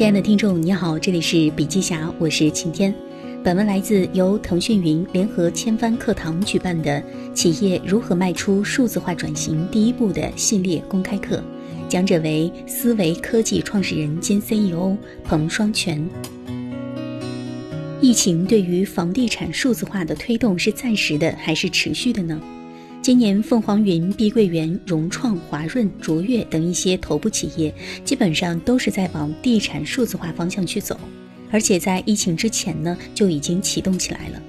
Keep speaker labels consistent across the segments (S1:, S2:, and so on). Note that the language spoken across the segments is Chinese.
S1: 亲爱的听众，你好，这里是笔记侠，我是晴天。本文来自由腾讯云联合千帆课堂举办的《企业如何迈出数字化转型第一步》的系列公开课，讲者为思维科技创始人兼 CEO 彭双全。疫情对于房地产数字化的推动是暂时的还是持续的呢？今年，凤凰云、碧桂园、融创、华润、卓越等一些头部企业，基本上都是在往地产数字化方向去走，而且在疫情之前呢，就已经启动起来了。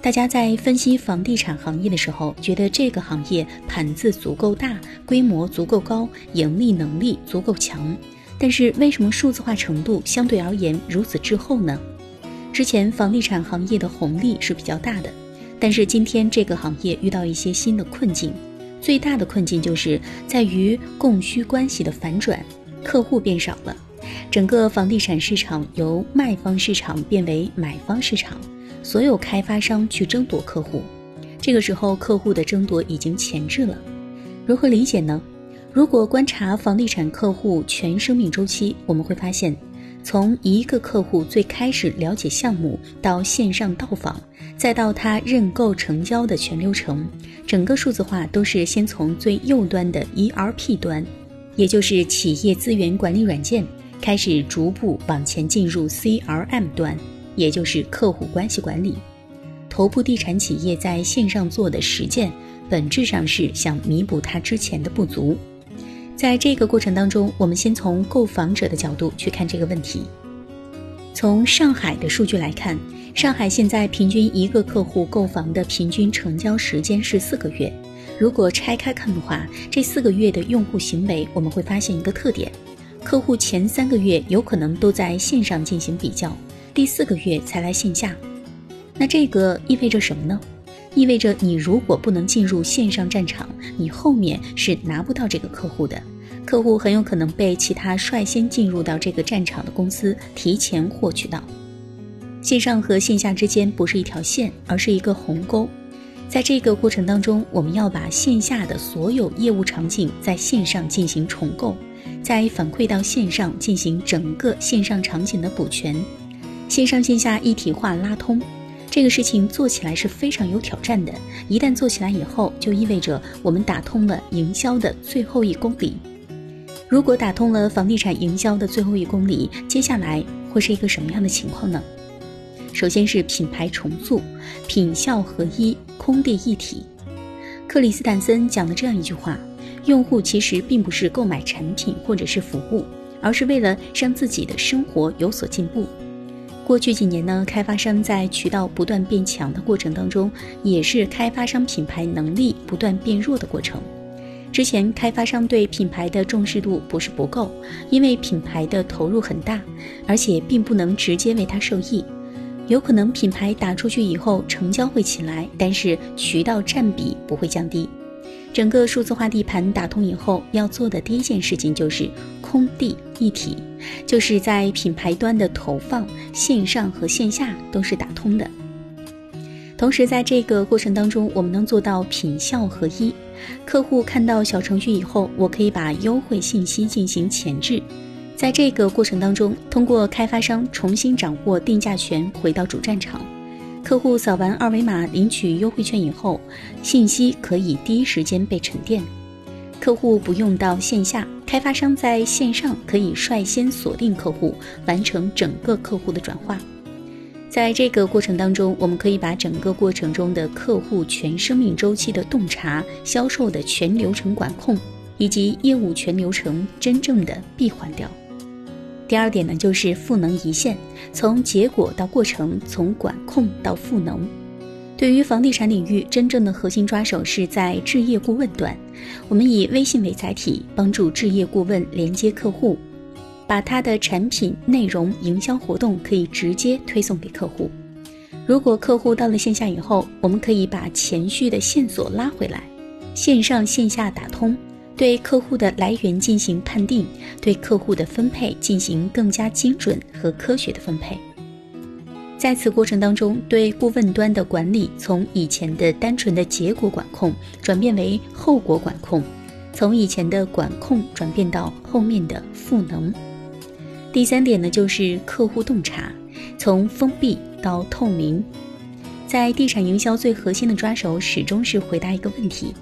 S1: 大家在分析房地产行业的时候，觉得这个行业盘子足够大，规模足够高，盈利能力足够强。但是，为什么数字化程度相对而言如此滞后呢？之前房地产行业的红利是比较大的。但是今天这个行业遇到一些新的困境，最大的困境就是在于供需关系的反转，客户变少了，整个房地产市场由卖方市场变为买方市场，所有开发商去争夺客户，这个时候客户的争夺已经前置了，如何理解呢？如果观察房地产客户全生命周期，我们会发现。从一个客户最开始了解项目到线上到访，再到他认购成交的全流程，整个数字化都是先从最右端的 ERP 端，也就是企业资源管理软件，开始逐步往前进入 CRM 端，也就是客户关系管理。头部地产企业在线上做的实践，本质上是想弥补它之前的不足。在这个过程当中，我们先从购房者的角度去看这个问题。从上海的数据来看，上海现在平均一个客户购房的平均成交时间是四个月。如果拆开看的话，这四个月的用户行为，我们会发现一个特点：客户前三个月有可能都在线上进行比较，第四个月才来线下。那这个意味着什么呢？意味着你如果不能进入线上战场，你后面是拿不到这个客户的。客户很有可能被其他率先进入到这个战场的公司提前获取到。线上和线下之间不是一条线，而是一个鸿沟。在这个过程当中，我们要把线下的所有业务场景在线上进行重构，再反馈到线上进行整个线上场景的补全，线上线下一体化拉通。这个事情做起来是非常有挑战的，一旦做起来以后，就意味着我们打通了营销的最后一公里。如果打通了房地产营销的最后一公里，接下来会是一个什么样的情况呢？首先是品牌重塑，品效合一，空地一体。克里斯坦森讲了这样一句话：用户其实并不是购买产品或者是服务，而是为了让自己的生活有所进步。过去几年呢，开发商在渠道不断变强的过程当中，也是开发商品牌能力不断变弱的过程。之前开发商对品牌的重视度不是不够，因为品牌的投入很大，而且并不能直接为它受益。有可能品牌打出去以后成交会起来，但是渠道占比不会降低。整个数字化地盘打通以后，要做的第一件事情就是空地一体，就是在品牌端的投放，线上和线下都是打通的。同时，在这个过程当中，我们能做到品效合一。客户看到小程序以后，我可以把优惠信息进行前置。在这个过程当中，通过开发商重新掌握定价权，回到主战场。客户扫完二维码领取优惠券以后，信息可以第一时间被沉淀，客户不用到线下，开发商在线上可以率先锁定客户，完成整个客户的转化。在这个过程当中，我们可以把整个过程中的客户全生命周期的洞察、销售的全流程管控以及业务全流程真正的闭环掉。第二点呢，就是赋能一线，从结果到过程，从管控到赋能。对于房地产领域，真正的核心抓手是在置业顾问端。我们以微信为载体，帮助置业顾问连接客户，把他的产品、内容、营销活动可以直接推送给客户。如果客户到了线下以后，我们可以把前序的线索拉回来，线上线下打通。对客户的来源进行判定，对客户的分配进行更加精准和科学的分配。在此过程当中，对顾问端的管理从以前的单纯的结果管控转变为后果管控，从以前的管控转变到后面的赋能。第三点呢，就是客户洞察，从封闭到透明。在地产营销最核心的抓手，始终是回答一个问题：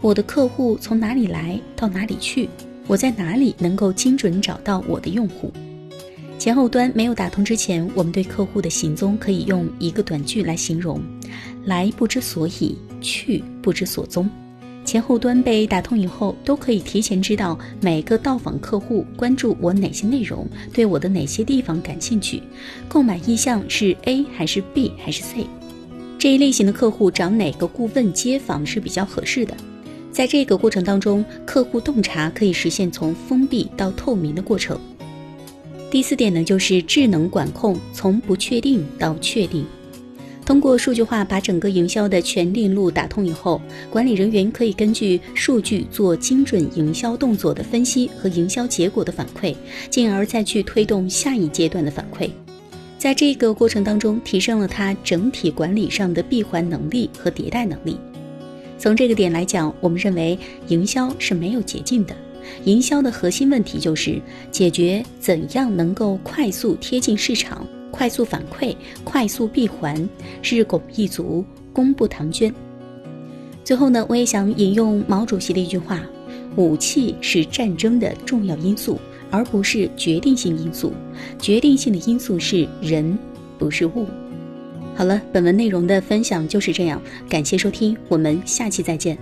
S1: 我的客户从哪里来到哪里去？我在哪里能够精准找到我的用户？前后端没有打通之前，我们对客户的行踪可以用一个短句来形容：来不知所以，去不知所踪。前后端被打通以后，都可以提前知道每个到访客户关注我哪些内容，对我的哪些地方感兴趣，购买意向是 A 还是 B 还是 C。这一类型的客户找哪个顾问接访是比较合适的？在这个过程当中，客户洞察可以实现从封闭到透明的过程。第四点呢，就是智能管控，从不确定到确定。通过数据化把整个营销的全链路打通以后，管理人员可以根据数据做精准营销动作的分析和营销结果的反馈，进而再去推动下一阶段的反馈。在这个过程当中，提升了他整体管理上的闭环能力和迭代能力。从这个点来讲，我们认为营销是没有捷径的。营销的核心问题就是解决怎样能够快速贴近市场、快速反馈、快速闭环，是拱一卒，功不唐捐。最后呢，我也想引用毛主席的一句话：“武器是战争的重要因素。”而不是决定性因素，决定性的因素是人，不是物。好了，本文内容的分享就是这样，感谢收听，我们下期再见。